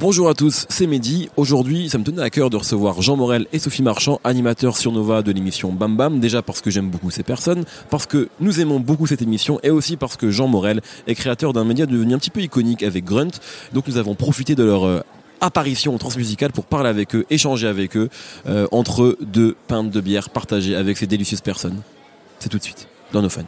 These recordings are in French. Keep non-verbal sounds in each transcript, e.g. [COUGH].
Bonjour à tous, c'est Mehdi. Aujourd'hui, ça me tenait à cœur de recevoir Jean Morel et Sophie Marchand, animateurs sur Nova de l'émission Bam Bam. Déjà parce que j'aime beaucoup ces personnes, parce que nous aimons beaucoup cette émission et aussi parce que Jean Morel est créateur d'un média devenu un petit peu iconique avec Grunt. Donc nous avons profité de leur euh, apparition transmusicale pour parler avec eux, échanger avec eux, euh, entre deux pintes de bière partagées avec ces délicieuses personnes. C'est tout de suite dans nos fans.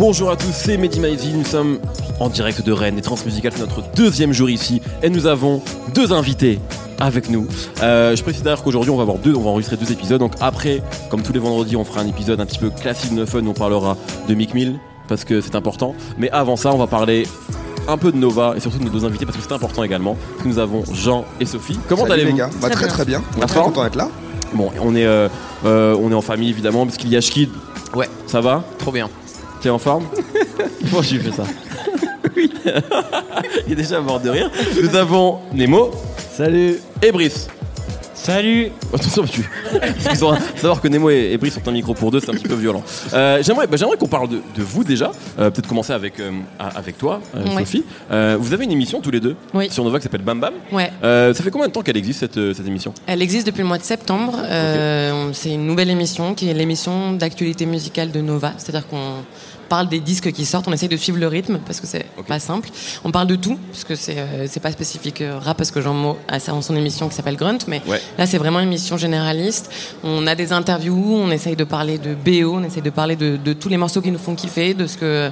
Bonjour à tous, c'est Mehdi Maizi, nous sommes en direct de Rennes et Transmusical, c'est notre deuxième jour ici et nous avons deux invités avec nous. Euh, je précise d'ailleurs qu'aujourd'hui on va avoir deux, on va enregistrer deux épisodes, donc après, comme tous les vendredis, on fera un épisode un petit peu classique de fun, on parlera de Mick Mill parce que c'est important, mais avant ça on va parler un peu de Nova et surtout de nos deux invités parce que c'est important également. Nous avons Jean et Sophie. Comment allez-vous gars Bah, Très Très bien. très bien. On est très content d'être là. Bon, on est, euh, euh, on est en famille évidemment parce qu'il y a Shkid. Ouais. Ça va? Trop bien. T'es en forme [LAUGHS] Pourquoi j'ai fait ça [LAUGHS] Oui. [LAUGHS] Il est déjà mort de rire. Nous avons Nemo. Salut. Et Brice. Salut Attention, tu. Savoir que Nemo et Brice sont un micro pour deux, c'est un petit peu violent. Euh, j'aimerais, bah, j'aimerais qu'on parle de, de vous déjà. Euh, peut-être commencer avec, euh, avec toi, euh, Ouais. Sophie. Euh, vous avez une émission tous les deux Oui. sur Nova qui s'appelle Bam Bam. Ouais, Euh, ça fait combien de temps qu'elle existe cette, cette émission? Elle existe depuis le mois de septembre. Euh, C'est une nouvelle émission qui est l'émission d'actualité musicale de Nova. C'est-à-dire qu'on parle des disques qui sortent, on essaye de suivre le rythme parce que c'est Ok. pas simple. On parle de tout parce que c'est euh, pas spécifique euh, rap parce que Jean Mo a ça dans son émission qui s'appelle Grunt, mais Ouais. là c'est vraiment une émission généraliste. On a des interviews, on essaye de parler de BO, on essaye de parler de, de tous les morceaux qui nous font kiffer, de ce que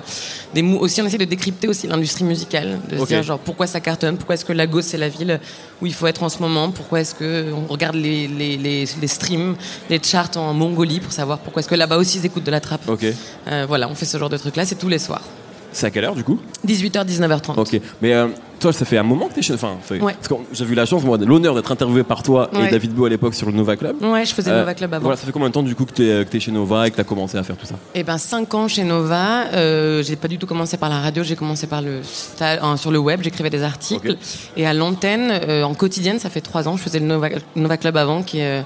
des mou- aussi on essaye de décrypter aussi l'industrie musicale, de Ok. se dire genre pourquoi ça cartonne, pourquoi est-ce que Lagos c'est la ville où il faut être en ce moment, pourquoi est-ce que on regarde les, les, les, les streams, les charts en Mongolie pour savoir pourquoi est-ce que là-bas aussi ils écoutent de la trappe. Ok. Euh, voilà, on fait ce genre de trucs là, c'est tous les soirs. C'est à quelle heure du coup? 18h 19h30. Ok, mais euh, toi, ça fait un moment que t'es chez. Enfin, fait- Ouais. parce que j'ai vu la chance, moi, l'honneur d'être interviewé par toi et. David Beau à l'époque sur le Nova Club. Ouais, je faisais Euh, Nova Club avant. Voilà, ça fait combien de temps du coup que t'es, que t'es chez Nova et que t'as commencé à faire tout ça? Eh ben 5 ans chez Nova. Euh, j'ai pas du tout commencé par la radio, j'ai commencé par le euh, sur le web, j'écrivais des articles. Et à l'antenne, euh, en quotidienne, ça fait 3 ans. Je faisais le Nova, Nova Club avant, qui est euh,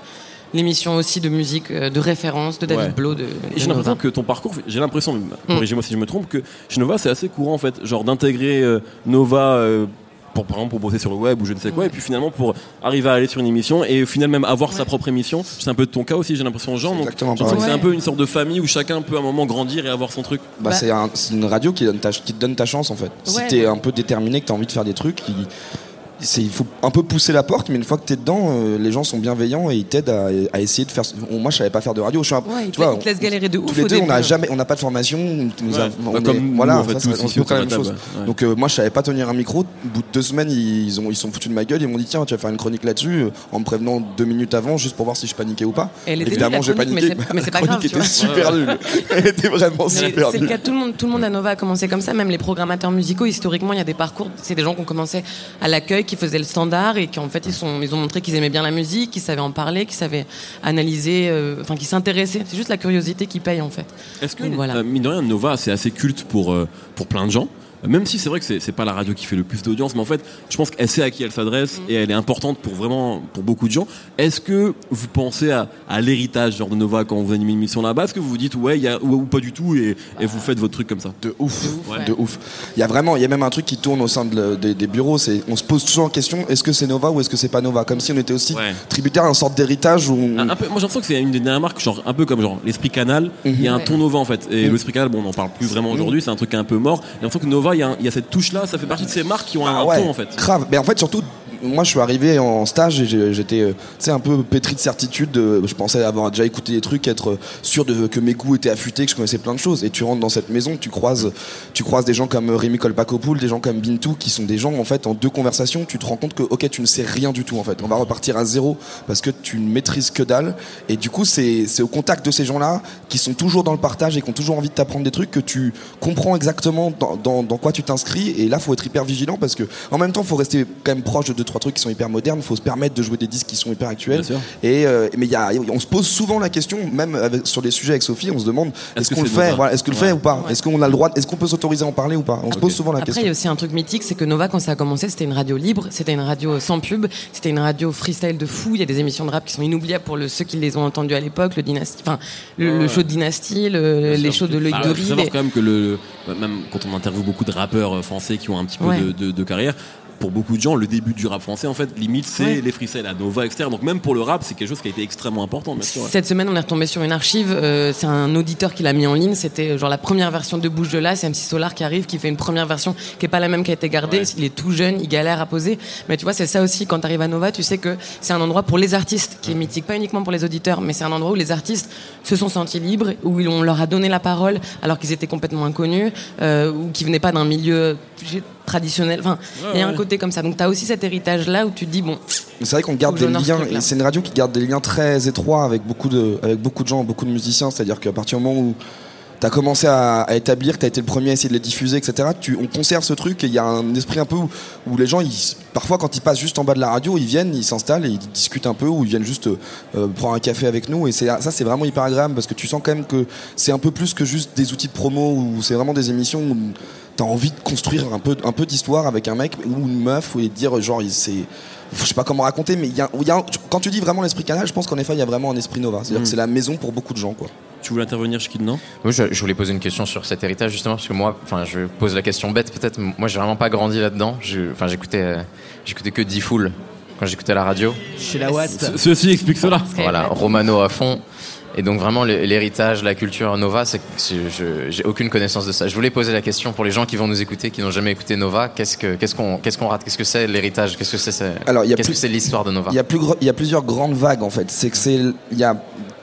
l'émission aussi de musique euh, de référence de David Ouais. Blo de, j'ai l'impression que ton parcours, j'ai l'impression, Mm. corrigez-moi si je me trompe, que chez Nova c'est assez courant en fait, genre d'intégrer euh, Nova euh, pour par exemple pour bosser sur le web ou je ne sais quoi, Ouais. et puis finalement pour arriver à aller sur une émission et au final même avoir sa propre émission. C'est un peu de ton cas aussi, j'ai l'impression, Jean. Exactement pareil. c'est un peu une sorte de famille où chacun peut à un moment grandir et avoir son truc. Bah, Bah- c'est un- c'est une radio qui, donne ta, qui te donne ta chance en fait. Si t'es un peu déterminé, que t'as envie de faire des trucs, il, c'est- il faut un peu pousser la porte, mais une fois que t'es dedans, euh, les gens sont bienveillants et ils t'aident à, à essayer de faire. Moi, je savais pas faire de radio. Je suis un- Ouais, tu vois, il te laisse galérer de ouf tous les deux, on n'a jamais, on n'a pas de formation. on Ouais. on Bah, est- comme nous, voilà, en fait, tous autour quand de même la chose. ouais. Donc euh, moi, je savais pas tenir un micro. Au bout de deux semaines, ils ont, ils sont foutus de ma gueule. Ils m'ont dit tiens, tu vas faire une chronique là-dessus, euh, en me prévenant deux minutes avant, juste pour voir si je paniquais ou pas. Elle Évidemment, j'ai la paniqué. mais c'est- pas [LAUGHS] La grave, était super nulle. [LAUGHS] Elle était vraiment super c'est le nulle. cas tout le monde. Tout le monde à Nova a commencé comme ça. Même les programmateurs musicaux, historiquement, il y a des parcours. C'est des gens qui ont commencé à l'accueil, qui faisaient le standard et qui en fait ils sont, ils ont montré qu'ils aimaient bien la musique, qu'ils savaient en parler, qu'ils savaient analyser, euh, enfin qu'ils s'intéressaient. C'est juste la curiosité qui paye en fait. Est-ce que, Donc, voilà. euh, mine de rien, Nova, c'est assez culte pour, euh, pour plein de gens même si c'est vrai que c'est c'est pas la radio qui fait le plus d'audience, mais en fait, je pense qu'elle sait à qui elle s'adresse Mm. et elle est importante pour vraiment pour beaucoup de gens. Est-ce que vous pensez à, à l'héritage genre de Nova quand vous animez une émission là-bas? Est-ce que vous vous dites ouais, il y a, ou, ou pas du tout et, et vous faites votre truc comme ça? De ouf, Ouais. de ouf. Il y a vraiment, il y a même un truc qui tourne au sein de le- des, des bureaux. C'est, on se pose toujours en question est-ce que c'est Nova ou est-ce que c'est pas Nova? Comme si on était aussi Ouais. tributaire d'une sorte d'héritage où. on- Un- un peu- moi j'ai l'impression que c'est une des dernières marques, genre un peu comme genre l'esprit Canal. Il y a un Ouais. ton Nova en fait. Et Mhm. l'esprit Canal, bon, on n'en parle plus vraiment aujourd'hui. C'est un truc un peu mort. Et l'impression que Nova, il y, a y cette touche là. Ça fait partie de ces marques qui ont un, Ah ouais, ton en fait. Grave. Mais en fait, surtout, moi, je suis arrivé en stage et j'étais, euh, un peu pétri de certitude. euh, je pensais avoir déjà écouté des trucs, être sûr de, que mes goûts étaient affûtés, que je connaissais plein de choses. Et tu rentres dans cette maison, tu croises, tu croises des gens comme euh, Rémi Kolpakopoul, des gens comme Bintou, qui sont des gens, en fait, en deux conversations, tu te rends compte que, ok, tu ne sais rien du tout, en fait. On va repartir à zéro parce que tu ne maîtrises que dalle. Et du coup, c'est au contact de ces gens-là qui sont toujours dans le partage et qui ont toujours envie de t'apprendre des trucs que tu comprends exactement dans, dans, dans quoi tu t'inscris. Et là, faut être hyper vigilant parce que, en même temps, faut rester quand même proche de deux trois trucs qui sont hyper modernes. Il faut se permettre de jouer des disques qui sont hyper actuels. Et euh, mais il y a, on se pose souvent la question, même avec- sur des sujets avec Sophie, on se demande Est-ce qu'on le fait, voilà, est-ce que le fait ou pas, Ouais. est-ce qu'on a le droit, est-ce qu'on peut s'autoriser à en parler ou pas? On se pose souvent la Après, il y a question. aussi un truc mythique, c'est que Nova, quand ça a commencé, c'était une radio libre, c'était une radio sans pub, c'était une radio freestyle de fou. Il y a des émissions de rap qui sont inoubliables pour le, ceux qui les ont entendues à l'époque, le Dynasty, enfin, le, le show de Dynasty, le- les shows de Loïc Bah, Dory. faut savoir quand même que le, même quand on interviewe beaucoup de rappeurs euh, français qui ont un petit peu Ouais. de, de- de carrière, pour beaucoup de gens, le début du rap français, en fait, limite, c'est Ouais. les freestyles à Nova, etc. Donc même pour le rap, c'est quelque chose qui a été extrêmement important, bien sûr. ouais. Cette semaine, on est retombé sur une archive. euh, c'est un auditeur qui l'a mis en ligne. C'était euh, genre la première version de Bouge de là. C'est MC Solar qui arrive, qui fait une première version qui est pas la même qui a été gardée. Ouais. Il est tout jeune, il galère à poser. Mais tu vois, c'est ça aussi. Quand tu arrives à Nova, tu sais que c'est un endroit pour les artistes qui est mythique, pas uniquement pour les auditeurs, mais c'est un endroit où les artistes se sont sentis libres, où on leur a donné la parole alors qu'ils étaient complètement inconnus, euh, ou qui venaient pas d'un milieu traditionnel. Enfin, il y a un ouais. côté comme ça. Donc tu as aussi cet héritage là où tu te dis bon, C'est vrai qu'on garde des liens, c'est une radio qui garde des liens très étroits avec beaucoup de, avec beaucoup de gens, beaucoup de musiciens. C'est-à-dire qu'à partir du moment où tu as commencé à, à établir, tu as été le premier à essayer de les diffuser, etc., tu, on conserve ce truc et il y a un esprit un peu où, où les gens, ils, parfois quand ils passent juste en bas de la radio, ils viennent, ils s'installent et ils discutent un peu ou ils viennent juste euh, prendre un café avec nous. Et c'est, ça, c'est vraiment hyper agréable parce que tu sens quand même que c'est un peu plus que juste des outils de promo ou c'est vraiment des émissions où tu as envie de construire un peu, un peu d'histoire avec un mec ou une meuf ou et de dire genre, c'est je sais pas comment raconter, mais il y a, y a quand tu dis vraiment l'esprit canal, je pense qu'en effet, il y a vraiment un esprit Nova. C'est-à-dire Mm. que c'est la maison pour beaucoup de gens, quoi. Tu voulais intervenir, Chikid, non? Moi, je, je voulais poser une question sur cet héritage justement parce que moi, enfin, je pose la question bête peut-être. Moi, j'ai vraiment pas grandi là-dedans. Enfin, j'écoutais, euh, j'écoutais que D-Fool quand j'écoutais la radio. Chez la Watt. Ce- Ceci explique cela. Voilà, Romano à fond. Et donc vraiment l'héritage, la culture Nova, c'est j'ai aucune connaissance de ça. Je voulais poser la question pour les gens qui vont nous écouter, qui n'ont jamais écouté Nova, qu'est-ce que qu'est-ce qu'on qu'est-ce qu'on rate, qu'est-ce que c'est l'héritage, qu'est-ce que c'est Alors, il y a qu'est-ce plus- que c'est l'histoire de Nova? Il y, a plus il y a plusieurs grandes vagues, en fait. C'est que c'est. Il y a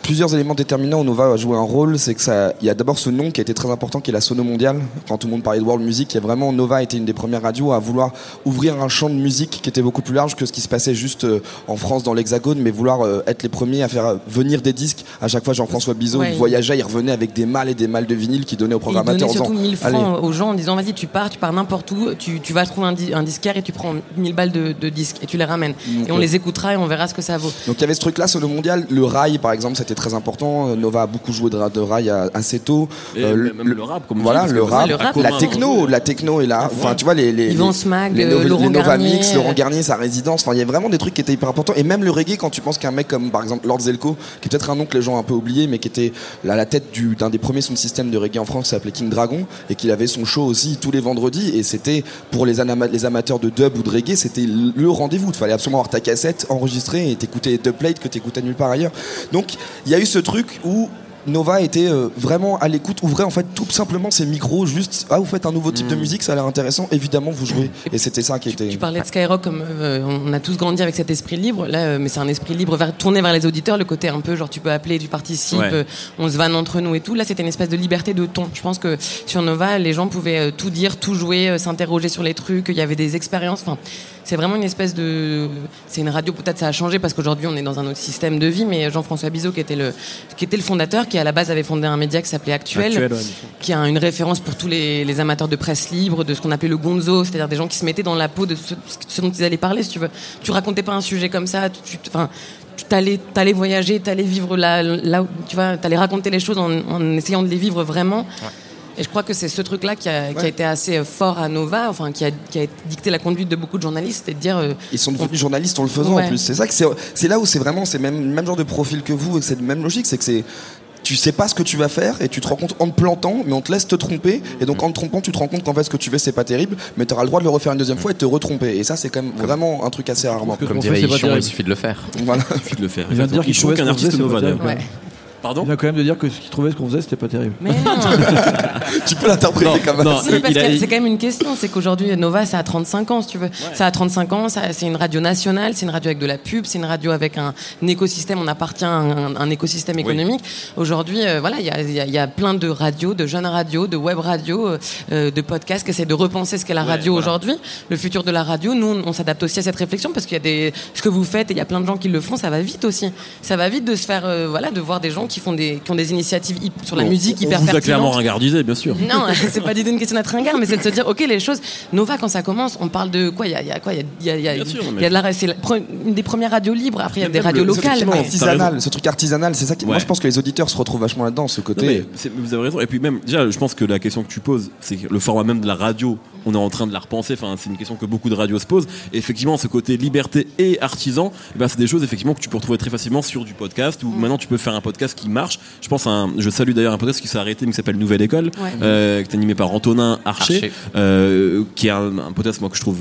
plusieurs éléments déterminants où Nova a joué un rôle. C'est que ça. Il y a d'abord ce nom qui a été très important, qui est la Sono Mondiale. Quand tout le monde parlait de world music, il y a vraiment. Nova été une des premières radios à vouloir ouvrir un champ de musique qui était beaucoup plus large que ce qui se passait juste euh, en France, dans l'Hexagone, mais vouloir euh, être les premiers à faire euh, venir des disques. À chaque fois, Jean-François Bizot, Ouais, il il- voyageait, il revenait avec des malles et des malles de vinyle qu'il donnait aux Il programmateurs. donnait en surtout disant, 1000 Allez, francs aux gens en disant vas-y tu pars, tu pars n'importe où, tu, tu vas trouver un, di- un disquaire et tu prends 1000 balles de, de disques et tu les ramènes. Et on euh, les écoutera et on verra ce que ça vaut. Donc il y avait ce truc-là sur le mondial. Le rail, par exemple, c'était très important. Nova a beaucoup joué de, ra- de rail à- assez tôt. Et Euh, même le rap, comme voilà, dis, le rap, le rap, la techno, hein. la techno est là. Enfin, tu vois les les Yvan les- Smag, les, euh, Nova- Laurent les Nova Garnier, Mix, euh. Laurent Garnier, sa résidence. Enfin, il y a vraiment des trucs qui étaient hyper importants. Et même le reggae, quand tu penses qu'un mec comme par exemple Lord Zelko, qui est peut-être un nom que les gens un peu oublié, mais qui était à la tête du- d'un des premiers sound système de reggae en France, qui s'appelait King Dragon, et qu'il avait son show aussi tous les vendredis. Et c'était pour les, amateurs de dub ou de reggae, c'était le rendez-vous. Il fallait absolument avoir ta cassette enregistrée et t'écouter les dubplates que t'écoutais nulle part ailleurs. Donc il y a eu ce truc où Nova était euh, vraiment à l'écoute, ouvrait en fait tout simplement ses micros, juste ah vous faites un nouveau type de musique, ça a l'air intéressant, évidemment vous jouez. Et c'était ça qui était. Tu parlais de Skyrock comme euh, on a tous grandi avec cet esprit libre là, euh, mais c'est un esprit libre vers, tourné vers les auditeurs, le côté un peu genre tu peux appeler, tu participes, Ouais. euh, on se vanne entre nous et tout. Là c'était une espèce de liberté de ton. Je pense que sur Nova les gens pouvaient euh, tout dire, tout jouer, euh, s'interroger sur les trucs, il y avait des expériences. Enfin c'est vraiment une espèce de c'est une radio peut-être ça a changé parce qu'aujourd'hui on est dans un autre système de vie mais Jean-François Bizot qui était le qui était le fondateur qui à la base avait fondé un média qui s'appelait Actuel, Actuel, ouais. qui a une référence pour tous les, les amateurs de presse libre, de ce qu'on appelait le gonzo, c'est-à-dire des gens qui se mettaient dans la peau de ce, ce dont ils allaient parler, si tu veux. Tu racontais pas un sujet comme ça, tu, tu- enfin, tu t'allais, t'allais voyager, t'allais vivre là, là, où- tu vois, t'allais raconter les choses en, en essayant de les vivre vraiment. Et je crois que c'est ce truc-là qui a, qui a été assez euh, fort à Nova, enfin, qui a, qui a dicté la conduite de beaucoup de journalistes, c'est de dire, euh, Ils sont devenus journalistes en le faisant Ouais. en plus. C'est ça que c'est, c'est là où c'est vraiment c'est même le même genre de profil que vous et que c'est la même logique, c'est que c'est tu sais pas ce que tu vas faire et tu te rends compte en te plantant, mais on te laisse te tromper. Et donc en te trompant, tu te rends compte qu'en fait ce que tu fais c'est pas terrible, mais tu auras le droit de le refaire une deuxième fois et de te retromper. Et ça c'est quand même vraiment un truc assez rarement. Comme dirait il suffit de le faire. Voilà. suffit de le faire. Il vient de dire qu'il trouvait qu'un artiste Nova ouais. Pardon Il vient quand même de dire que ce qu'il trouvait ce qu'on faisait, c'était pas terrible. Mais non. [LAUGHS] tu peux l'interpréter comme non. Si, parce que c'est quand même une question, c'est qu'aujourd'hui Nova ça a 35 ans si tu veux. Ça a 35 ans, c'est une radio nationale, c'est une radio avec de la pub, c'est une radio avec un, un écosystème, on appartient à un, un écosystème économique. Aujourd'hui, euh, voilà, il y a, il y a- il y a plein de radios, de jeunes radios, de web radios, euh, euh, de podcasts qui essaient de repenser ce qu'est la radio voilà. aujourd'hui. Le futur de la radio, nous on, on s'adapte aussi à cette réflexion parce qu'il y a des ce que vous faites et il y a plein de gens qui le font, ça va vite aussi. Ça va vite de se faire euh, voilà, de voir des gens qui font des, qui ont des initiatives sur la Bon, musique on hyper vous a clairement ringardisé, bien sûr. Non, [LAUGHS] c'est pas l'idée d'une question d'être ringard, mais c'est de se dire, ok, les choses. Nova, quand ça commence, on parle de quoi? Il y a, il y a quoi? Il y a, il y a- il y a- Bien sûr, il mais- y a de la, c'est une des premières radios libres. Après, il y a des radios le- locales. Mais- artisanal, ce truc artisanal, c'est ça qui. Moi, je pense que les auditeurs se retrouvent vachement là-dedans, ce Non, côté. mais c'est- vous avez raison. Et puis même, déjà, je pense que la question que tu poses, c'est que le format même de la radio, on est en train de la repenser. Enfin, c'est une question que beaucoup de radios se posent. Et effectivement, ce côté liberté et artisan, eh ben, c'est des choses effectivement que tu peux retrouver très facilement sur du podcast. Mm. Où maintenant, tu peux faire un podcast qui marche. Je pense à un, je salue d'ailleurs un podcast qui s'est arrêté, mais qui s'appelle Nouvelle École, Ouais. euh, qui est animé par Antonin Archer, Archer. euh, qui est un, un podcast moi que je trouve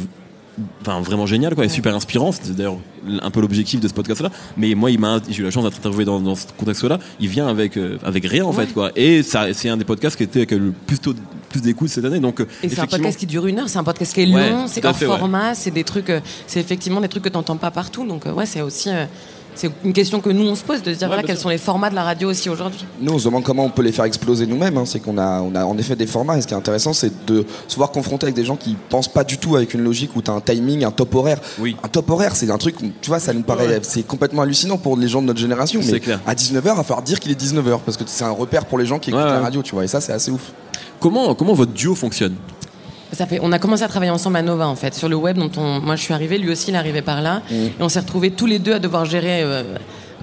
enfin vraiment génial quoi et super inspirant c'était d'ailleurs un peu l'objectif de ce podcast là mais moi il m'a j'ai eu la chance d'être interviewé dans, dans ce contexte là il vient avec euh, avec rien en Ouais. fait quoi et ça c'est un des podcasts qui était avec le plus tôt plus d'écoute cette année donc euh, Et c'est un effectivement- podcast qui dure une heure, c'est un podcast qui est long, c'est hors fait, ouais. format, c'est des trucs, euh, c'est effectivement des trucs que t'entends pas partout. Donc euh, ouais, c'est aussi c'est une question que nous on se pose de se dire voilà quels sûr. sont les formats de la radio aussi aujourd'hui. Nous, on se demande comment on peut les faire exploser nous-mêmes. hein. C'est qu'on a, on a en effet des formats. Et ce qui est intéressant, c'est de se voir confronté avec des gens qui pensent pas du tout avec une logique où tu as un timing, un top horaire. Oui. Un top horaire, c'est un truc, tu vois, ça nous paraît, Ouais. c'est complètement hallucinant pour les gens de notre génération. C'est Mais clair. à 19h, il va falloir dire qu'il est 19h parce que c'est un repère pour les gens qui écoutent Ouais, la radio, tu vois. Et ça, c'est assez ouf. comment comment votre duo fonctionne? Ça fait, on a commencé à travailler ensemble à Nova en fait sur le web dont on, moi je suis arrivé, lui aussi il est arrivé par là. Et on s'est retrouvés tous les deux à devoir gérer euh,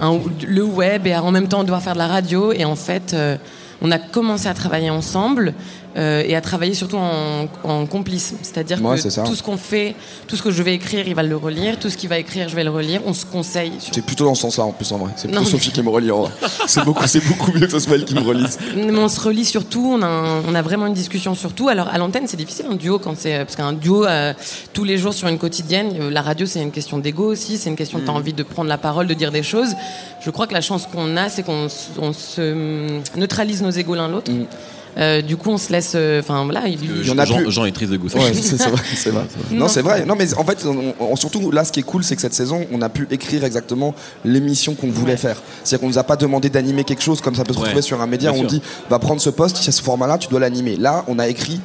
un- le web et à, en même temps devoir faire de la radio. Et en fait euh, on a commencé à travailler ensemble euh, et à travailler surtout en, en complice, c'est-à-dire Ouais, que tout ce qu'on fait, tout ce que je vais écrire, il va le relire, tout ce qu'il va écrire, je vais le relire, on se conseille. Sur... C'est plutôt dans ce sens-là en plus en vrai. C'est Non, plutôt mais- Sophie qui me relie en vrai. [LAUGHS] C'est beaucoup, c'est beaucoup mieux que ce soit elle qui me relise. Mais on se relie sur tout, on a, un- on a vraiment une discussion sur tout. Alors à l'antenne, c'est difficile un duo quand c'est parce qu'un duo euh, tous les jours sur une quotidienne, euh, la radio c'est une question d'ego aussi, c'est une question de Mm. t'as envie de prendre la parole, de dire des choses. Je crois que la chance qu'on a, c'est qu'on se neutralise nos égos l'un l'autre. Mm. Euh, du coup, on se laisse. euh, Enfin voilà, il- y en a Jean, plus. Jean est triste de goût. Ouais, c'est c'est vrai, c'est vrai. Non, c'est vrai. Non, mais en fait, on- on- surtout là, ce qui est cool, c'est que cette saison, on a pu écrire exactement l'émission qu'on voulait Ouais. faire. C'est-à-dire qu'on nous a pas demandé d'animer quelque chose comme ça peut se Ouais. retrouver sur un média. Bien on sûr. dit, va prendre ce poste, il y a ce format-là, tu dois l'animer. Là, on a écrit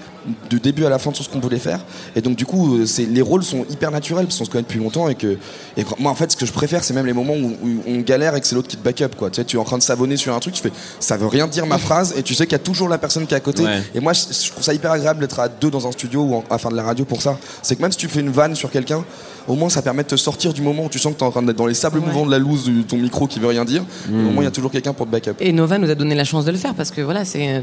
du début à la fin tout ce qu'on voulait faire. Et donc, du coup, euh, c'est les rôles sont hyper naturels parce qu'on se connaît depuis longtemps et que, et moi, en fait, ce que je préfère, c'est même les moments où, où on galère et que c'est l'autre qui te back up, quoi. Tu sais, tu es en train de savonner sur un truc, tu fais, ça veut rien dire ma [LAUGHS] phrase et tu sais qu'il y a toujours la personne qui est à côté. Ouais. Et moi, je, je trouve ça hyper agréable d'être à deux dans un studio ou en- à faire de la radio pour ça. C'est que même si tu fais une vanne sur quelqu'un, au moins ça permet de te sortir du moment où tu sens que tu es en train d'être dans les sables Ouais. mouvants de la loose de ton micro qui veut rien dire. Et au moins, il y a toujours quelqu'un pour te back up. Et Nova nous a donné la chance de le faire parce que voilà, c'est euh,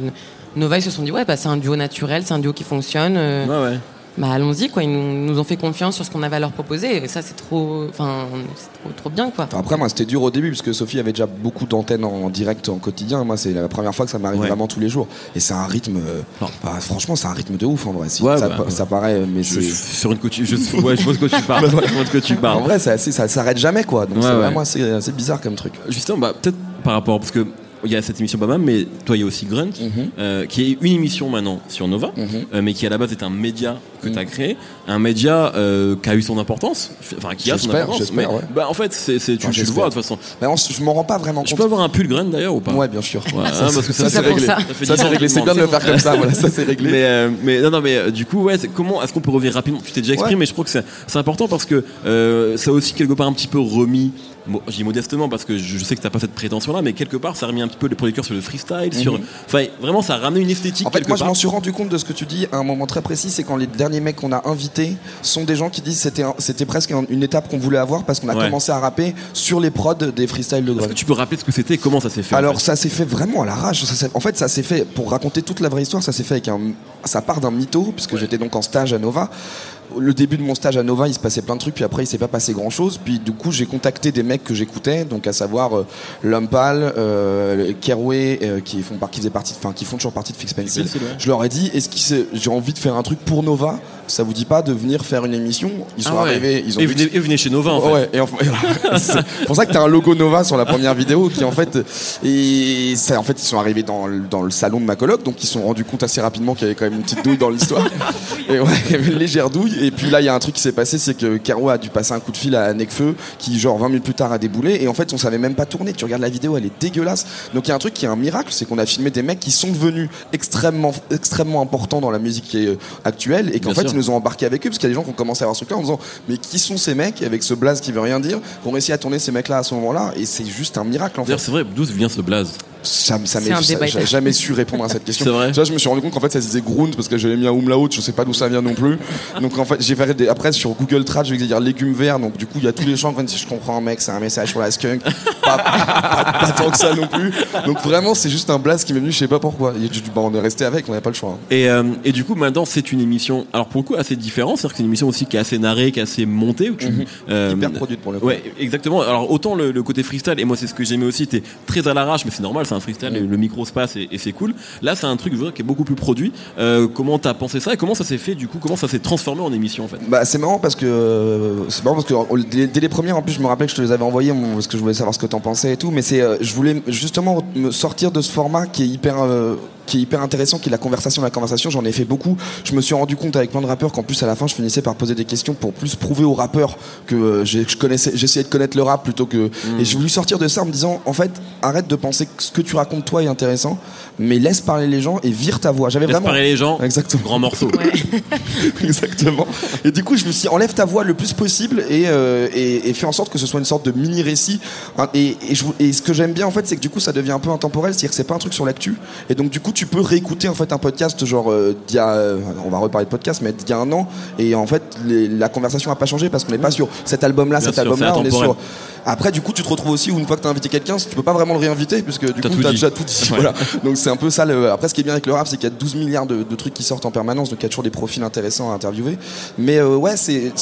Nova ils se sont dit ouais bah c'est un duo naturel, c'est un duo qui fonctionne. euh, Ouais, ouais. Bah allons-y quoi, ils nous, nous ont fait confiance sur ce qu'on avait à leur proposer et ça c'est trop, enfin c'est trop, trop bien quoi. Enfin, après, moi, c'était dur au début parce que Sophie avait déjà beaucoup d'antennes en direct en quotidien. Moi, c'est la première fois que ça m'arrive Ouais. vraiment tous les jours. Et c'est un rythme. euh, Non. bah, franchement, c'est un rythme de ouf en vrai. Si, Ouais, ça, bah, ça paraît, mais Je, sur une couture, je, ouais, je vois de quoi tu parles. [LAUGHS] Je vois de quoi tu En parles. vrai, c'est assez- ça s'arrête jamais quoi. Donc Ouais, c'est ouais. vraiment assez, assez bizarre comme truc. Justement, bah, peut-être par rapport, parce que il y a cette émission Bamam, mais toi il y a aussi Grunt, Mhm. euh, qui est une émission maintenant sur Nova, Mhm. euh, mais qui à la base est un média que tu as créé, un média euh, qui a eu son importance, enfin qui a son importance. mais, ouais. bah, en fait, c'est, tu, Enfin, tu le vois de toute façon. Mais on je m'en rends pas vraiment Je compte. peux avoir un pull Grunt d'ailleurs ou pas? Ouais, bien sûr. Ouais, [LAUGHS] hein, parce que ça, ça, c'est réglé. ça. Ça, c'est réglé. C'est je bien de le faire comme ça. Voilà, ça, c'est réglé. Mais, euh, mais non, non, mais euh, du coup, ouais, comment est-ce qu'on peut revenir rapidement? Tu t'es déjà exprimé, mais je crois que c'est, c'est important parce que euh, ça a aussi quelque part un petit peu remis. Bon, je dis modestement parce que je, sais que t'as pas cette prétention-là, mais quelque part, ça a remis un petit peu les producteurs sur le freestyle, sur. Enfin, vraiment, ça a ramené une esthétique Mhm. En fait, moi, je m'en suis rendu compte de ce que tu dis à un moment très précis, c'est quand les derniers mecs qu'on a invités sont des gens qui disent c'était c'était presque un- une étape qu'on voulait avoir parce qu'on a Ouais. commencé à rapper sur les prods des freestyles de Est-ce que tu peux rappeler ce que c'était et comment ça s'est fait en Alors fait ça s'est fait vraiment à l'arrache. Ça s'est- En fait, ça s'est fait pour raconter toute la vraie histoire. Ça s'est fait avec un. Ça part d'un mytho puisque j'étais donc en stage à Nova. Le début de mon stage à Nova, il se passait plein de trucs, puis après il s'est pas passé grand chose. Puis du coup, j'ai contacté des mecs que j'écoutais, donc à savoir euh, Lumpal, euh, Keroué, euh, qui font par- qui faisaient partie, enfin qui font toujours partie de Fix Pencil. Je leur ai dit, est-ce que j'ai envie de faire un truc pour Nova Ça vous dit pas de venir faire une émission Ils sont Ah ouais. arrivés, ils ont et, venez, et venez chez Nova en fait. Ouais, et enfin, [LAUGHS] c'est pour ça que t'as un logo Nova sur la première vidéo qui en fait et ça, en fait ils sont arrivés dans le, dans le salon de ma coloc donc ils se sont rendus compte assez rapidement qu'il y avait quand même une petite douille dans l'histoire. [LAUGHS] Et ouais il y avait une légère douille. Et puis là il y a un truc qui s'est passé c'est que Caro a dû passer un coup de fil à Necfeu qui genre 20 minutes plus tard a déboulé. Et en fait on savait même pas tourner. Tu regardes la vidéo elle est dégueulasse. Donc il y a un truc qui est un miracle c'est qu'on a filmé des mecs qui sont devenus extrêmement extrêmement importants dans la musique qui est, euh, actuelle. Et qu'en fait sûr. Nous ont embarqués avec eux parce qu'il y a des gens qui ont commencé à avoir ce truc là en disant mais qui sont ces mecs avec ce blaze qui veut rien dire qu'on réussi à tourner ces mecs là à ce moment là et c'est juste un miracle en fait. C'est vrai, d'où vient ce blaze ça, ça m'est- j'ai jamais su répondre à cette [LAUGHS] question. C'est vrai je me suis rendu compte qu'en fait ça se disait Grund parce que j'avais mis un umlaut, je sais pas d'où ça vient non plus. Donc en fait, j'ai fait des, après sur Google Trad, je vais dire légumes verts. Donc du coup, il y a tous les gens qui disent je comprends un mec, c'est un message sur la skunk. Pas, pas- pas tant que ça non plus. Donc vraiment, c'est juste un blast qui m'est venu, je sais pas pourquoi. Et bah, on est resté avec, on n'avait pas le choix. hein. Et, euh, et du coup, maintenant, c'est une émission, alors pour le coup, assez différente. C'est-à-dire que c'est une émission aussi qui est assez narrée, qui est assez montée. Où tu, euh, Hyper produite pour le coup. Ouais, exactement. Alors autant le, le côté freestyle, et moi c'est ce que j'aimais aussi, t'es très à l'arrache, mais c'est normal, c'est un freestyle, et le micro se passe et, c'est cool. Là, c'est un truc je qui est beaucoup plus produit. Euh, comment t'as pensé ça et comment ça s'est fait du coup Comment ça s'est transformé en émission en fait? Bah c'est marrant parce que euh, c'est marrant parce que dès, les premières en plus je me rappelais que je te les avais envoyées mon- parce que je voulais savoir ce que t'en pensais et tout mais c'est euh, je voulais justement me sortir de ce format qui est hyper qui est hyper intéressant qui est la conversation la conversation j'en ai fait beaucoup je me suis rendu compte avec plein de rappeurs qu'en plus à la fin je finissais par poser des questions pour plus prouver aux rappeurs que euh, je connaissais j'essayais de connaître le rap plutôt que et j'ai voulu sortir de ça en me disant en fait arrête de penser que ce que tu racontes toi est intéressant mais laisse parler les gens et vire ta voix j'avais Laisse vraiment parler les gens. Exactement. Grand morceau. [LAUGHS] Exactement. Et du coup, je me suis dit, enlève ta voix le plus possible et, euh, et, et fais en sorte que ce soit une sorte de mini récit. Et, et, je- et ce que j'aime bien en fait, c'est que du coup, ça devient un peu intemporel, c'est-à-dire que c'est pas un truc sur l'actu. Et donc, du coup, tu peux réécouter en fait un podcast genre euh, d'il y a, euh, on va reparler de podcast, mais d'il y a un an. Et en fait, les- la conversation a pas changé parce qu'on n'est pas sur cet album-là, Bien cet sûr, album-là, c'est on est sur. Après, du coup, tu te retrouves aussi où une fois que t'as invité quelqu'un, tu peux pas vraiment le réinviter puisque du T'as coup, t'as déjà tout dit. Ouais. Voilà. Donc c'est un peu ça. Le... Après, ce qui est bien avec le rap, c'est qu'il y a 12 milliards de, de trucs qui sortent en permanence, donc il y a toujours des profils intéressants à interviewer. Mais euh, ouais, c'est,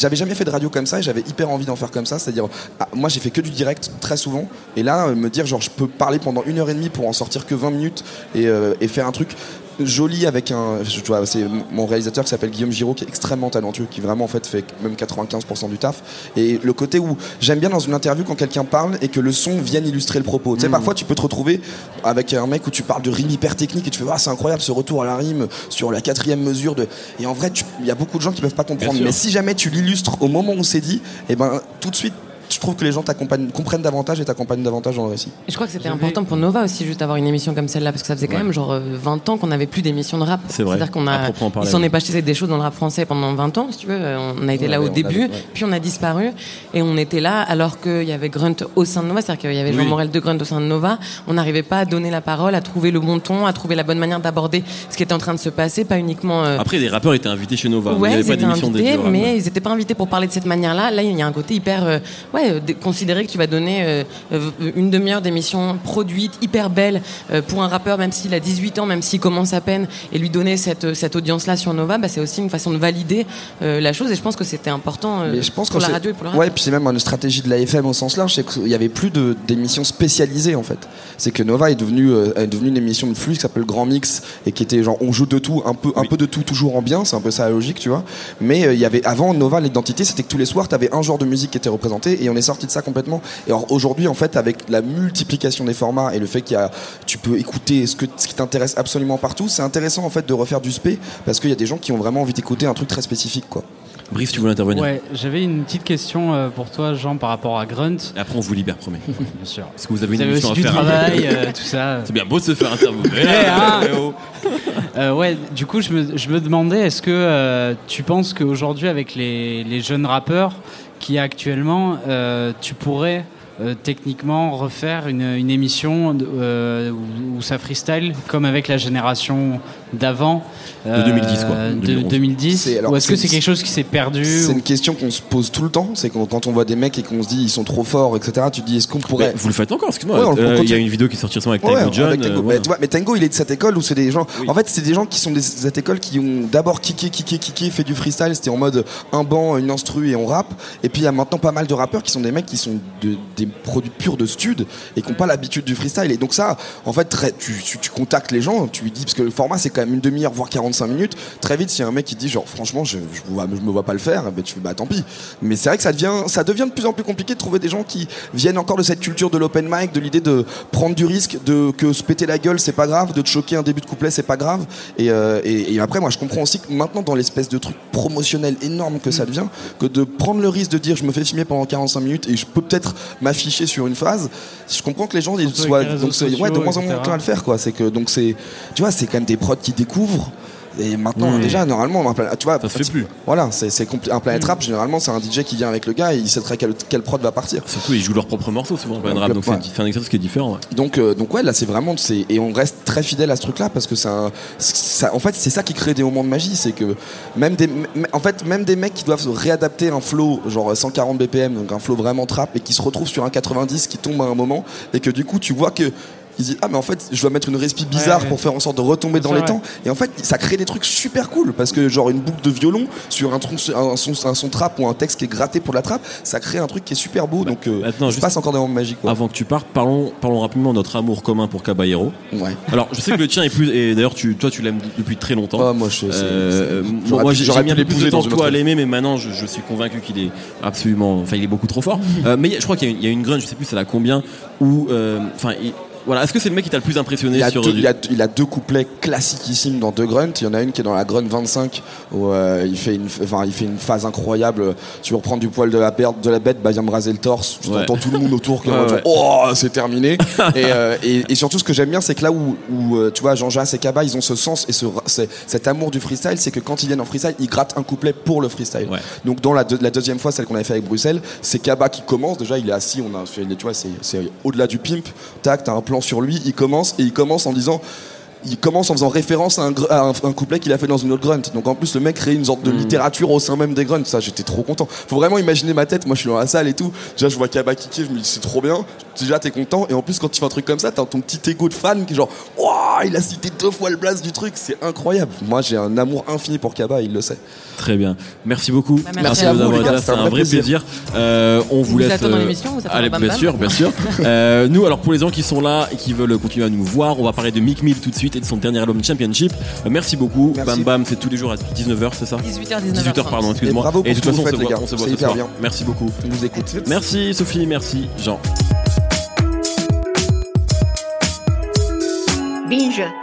j'avais jamais fait de radio comme ça et j'avais hyper envie d'en faire comme ça. C'est-à-dire, ah, moi j'ai fait que du direct très souvent, et là me dire genre je peux parler pendant une heure et demie pour en sortir que 20 minutes et, euh, et faire un truc joli avec un je- tu vois, c'est mon réalisateur qui s'appelle Guillaume Giraud qui est extrêmement talentueux qui vraiment en fait fait même 95% du taf. Et le côté où j'aime bien dans une interview quand quelqu'un parle et que le son vienne illustrer le propos. Tu sais parfois tu peux te retrouver avec un mec où tu parles de rime hyper technique et tu fais ah c'est incroyable ce retour à la rime sur la quatrième mesure de et en vrai tu- il y a beaucoup de gens qui peuvent pas comprendre. mais si jamais tu l'illustres au moment où c'est dit et ben tout de suite je trouve que les gens t'accompagnent comprennent davantage et t'accompagnent davantage dans le récit Et je crois que c'était important pour Nova aussi juste d'avoir une émission comme celle-là parce que ça faisait quand Ouais. même genre euh, 20 ans qu'on n'avait plus d'émission de rap. C'est vrai. C'est-à-dire qu'on a il s'en est passé des choses dans le rap français pendant 20 ans si tu veux. Euh, On a été Ouais, là ouais, au début, avait- ouais. puis on a disparu et on était là alors qu'il y avait Grunt au sein de Nova, c'est-à-dire qu'il y avait Jean Oui. Morel de Grunt au sein de Nova. On n'arrivait pas à donner la parole, à trouver le bon ton, à trouver la bonne manière d'aborder ce qui était en train de se passer, pas uniquement euh, Après, les rappeurs étaient invités chez Nova. il n'y Ouais, avait ils pas étaient invités, mais ils n'étaient pas invités pour parler de cette manière-là. Là, il y a un côté hyper, euh, ouais, euh, dé- considérer que tu vas donner euh, euh, une demi-heure d'émission produite, hyper belle euh, pour un rappeur, même s'il a 18 ans, même s'il commence à peine, et lui donner cette cette audience-là sur Nova, bah, c'est aussi une façon de valider euh, la chose. Et je pense que c'était important euh, Mais je pense pour la radio et pour le rap. Ouais, puis c'est même une stratégie de la FM au sens large, c'est qu'il y avait plus de- d'émissions spécialisées en fait. C'est que Nova est devenu euh, est devenu une émission de flux qui s'appelle Grand Mix et qui était genre on joue de tout, un peu un Oui. peu de tout toujours en bien, c'est un peu ça la logique, tu vois. Mais euh, il y avait avant Nova l'identité, c'était que tous les soirs tu avais un genre de musique qui était représenté et on est sorti de ça complètement. Et aujourd'hui en fait avec la multiplication des formats et le fait qu'il y a tu peux écouter ce que ce qui t'intéresse absolument partout, c'est intéressant en fait de refaire du spé parce qu'il y a des gens qui ont vraiment envie d'écouter un truc très spécifique quoi. Brice, tu voulais intervenir Ouais, j'avais une petite question euh, pour toi, Jean, par rapport à Grunt. Et après, on vous libère, promet. [LAUGHS] Bien sûr. Parce que vous avez Vous une avez émission aussi à du faire. travail, euh, [LAUGHS] tout ça. C'est bien beau de se faire interviewer. Ouais, [LAUGHS] hein. Eh oh. Euh, ouais, du coup, je me, je me demandais, est-ce que euh, tu penses qu'aujourd'hui, avec les, les jeunes rappeurs qui actuellement, euh, tu pourrais euh, techniquement refaire une, émission euh, où, où ça freestyle comme avec la génération d'avant euh, 2010, quoi. de 2011. 2010 C'est- alors, ou est-ce que c'est- quelque chose qui s'est perdu C'est ou- une question qu'on se pose tout le temps. C'est quand, quand on voit des mecs et qu'on se dit ils sont trop forts, etc. Tu te dis est-ce qu'on Mais pourrait. vous le faites encore, excuse-moi. Ouais, Euh, Il y a une vidéo qui est sortie récemment avec Ouais, Tango John. avec Tango. euh, Mais, tu vois, mais Tango, il est de cette école où c'est des gens. Oui. En fait, c'est des gens qui sont des, cette école qui ont d'abord kické, kické, kické, fait du freestyle. C'était en mode un banc, une instru et on rappe. Et puis il y a maintenant pas mal de rappeurs qui sont des mecs qui sont de- des produits purs de stud et qui n'ont pas l'habitude du freestyle. Et donc ça, en fait, très, tu, tu, tu contactes les gens, tu lui dis parce que le format c'est quand même une demi-heure voire 45 minutes. Très vite, s'il y a un mec qui dit genre franchement, je, je, me vois- je me vois pas le faire, ben, tu fais bah tant pis. Mais c'est vrai que ça devient, ça devient de plus en plus compliqué de trouver des gens qui viennent encore de cette culture de l'open mic, de l'idée de prendre du risque, de que se péter la gueule c'est pas grave, de te choquer un début de couplet c'est pas grave. Et, euh, et, et après, moi je comprends aussi que maintenant dans l'espèce de truc promotionnel énorme que ça devient, que de prendre le risque de dire je me fais filmer pendant 45 minutes et je peux peut-être m'afficher sur une phase, je comprends que les gens ils soient donc ouais, de moins en moins enclins à le faire quoi. C'est que donc c'est, tu vois, c'est quand même des prods qui découvrent. Et maintenant, déjà, normalement, tu vois, Ça se fait plus. Voilà, c'est c'est compli- un. Planet Rap. Généralement, c'est un DJ qui vient avec le gars et il sait très quel, quel prod va partir. Surtout, ils jouent leurs propres morceaux souvent, le rap, donc Ouais. c'est un exercice qui est différent. ouais. Donc, euh, donc ouais, là, c'est vraiment, c'est et on reste très fidèle à ce truc-là parce que ça, en fait, c'est ça qui crée des moments de magie, c'est que même des, m- en fait, même des mecs qui doivent réadapter un flow genre 140 BPM, donc un flow vraiment trap, et qui se retrouvent sur un 90 qui tombe à un moment, et que du coup, tu vois que ils disent ah mais en fait je dois mettre une respi bizarre Ouais, ouais. pour faire en sorte de retomber dans les vrai. temps et en fait ça crée des trucs super cool parce que genre une boucle de violon sur un, tron- un, son, un son trap ou un texte qui est gratté pour la trappe ça crée un truc qui est super beau donc euh, maintenant, il se juste- passe encore des moments magiques quoi. Avant que tu partes, parlons, parlons rapidement de notre amour commun pour Caballero. ouais Alors, je sais que le tien est plus. Et d'ailleurs, tu, toi, tu l'aimes depuis très longtemps. Ah, moi, je- Euh, moi, j'aurais peu plus de l'épouser temps que toi à l'aimer, mais maintenant, je, je suis convaincu qu'il est absolument. Enfin, il est beaucoup trop fort. [LAUGHS] Euh, mais il je crois qu'il y, a une- il y a une grunge, je sais plus c'est la combien, où. euh, Enfin, il- voilà. Est-ce que c'est le mec qui t'a le plus impressionné Il a, sur deux, du- il, a, il a deux couplets classiquissimes dans deux grunts. Il y en a une qui est dans la grunt 25 où euh, il, fait une, enfin, il fait une phase incroyable. Tu veux reprendre du poil de la, perte, de la bête, bah viens me raser le torse. Tu Ouais. entends tout le monde autour qui Ouais, ouais. Oh, c'est terminé. [LAUGHS] et, euh, et, et surtout, ce que j'aime bien, c'est que là où, où euh, tu vois, Jean Jas et Kaba, ils ont ce sens et ce, cet amour du freestyle, c'est que quand ils viennent en freestyle, ils grattent un couplet pour le freestyle. Donc dans la, deux- la deuxième fois, celle qu'on avait fait avec Bruxelles, c'est Kaba qui commence. Déjà, il est assis, on a fait, tu vois, c'est, au-delà du pimp. Tac, t'as un plan sur lui, il commence et il commence en disant. Il commence en faisant référence à un, gr- à un, un couplet qu'il a fait dans une autre grunt. Donc en plus, le mec crée une sorte de littérature au sein même des grunts. Ça, j'étais trop content. Faut vraiment imaginer ma tête. Moi, je suis dans la salle et tout. Déjà, je vois Kaba kicker, je me dis c'est trop bien. Déjà, t'es content. Et en plus, quand tu fais un truc comme ça, t'as ton petit ego de fan qui est genre, Il a cité deux fois le blast du truc. C'est incroyable. Moi, j'ai un amour infini pour Kaba, il le sait. Très bien. Merci beaucoup. Bah, merci à de vous, nous avoir les gars, été là. C'est un vrai plaisir. Euh, on vous vous laisse. attend dans euh, l'émission, vous Allez, dans Bam bien Bam sûr, bien sûr. [LAUGHS] Euh, nous, alors pour les gens qui sont là et qui veulent continuer à nous voir, on va parler de Mick Mill tout de suite et de son dernier album Championship. Euh, merci beaucoup. Merci. Bam Bam, c'est tous les jours à 19h, c'est ça 18h, 19h. 18h, pardon, excuse-moi. Et de toute façon, on se voit, gars. on se voit ce soir. bien. Merci beaucoup. Il nous écoute. Merci Sophie, merci Jean. Binja.